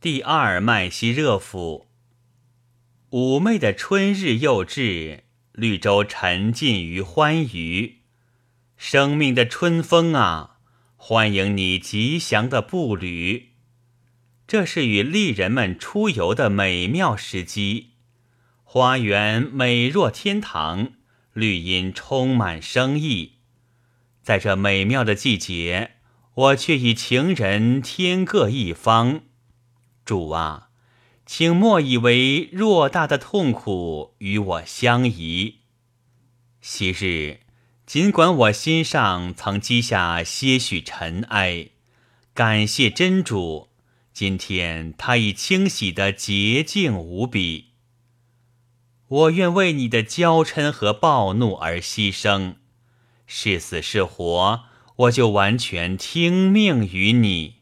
第二麦西热府。妩媚的春日又至，绿洲沉浸于欢愉。生命的春风啊，欢迎你吉祥的步履。这是与丽人们出游的美妙时机。花园美若天堂，绿荫充满生意。在这美妙的季节，我却与情人天各一方。主啊，请莫以为偌大的痛苦与我相宜。昔日，尽管我心上曾积下些许尘埃，感谢真主，今天他已清洗的洁净无比。我愿为你的娇嗔和暴怒而牺牲，是死是活，我就完全听命于你。